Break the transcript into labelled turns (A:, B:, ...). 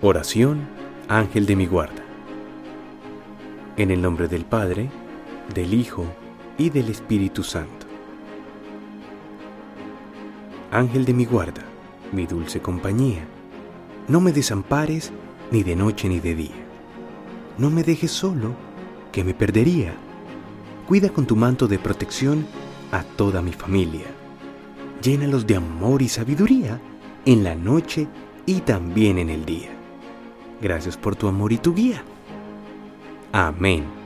A: Oración, Ángel de mi guarda. En el nombre del Padre, del Hijo y del Espíritu Santo. Ángel de mi guarda, mi dulce compañía, no me desampares ni de noche ni de día. No me dejes solo, que me perdería. Cuida con tu manto de protección a toda mi familia. Llénalos de amor y sabiduría en la noche y también en el día. Gracias por tu amor y tu guía. Amén.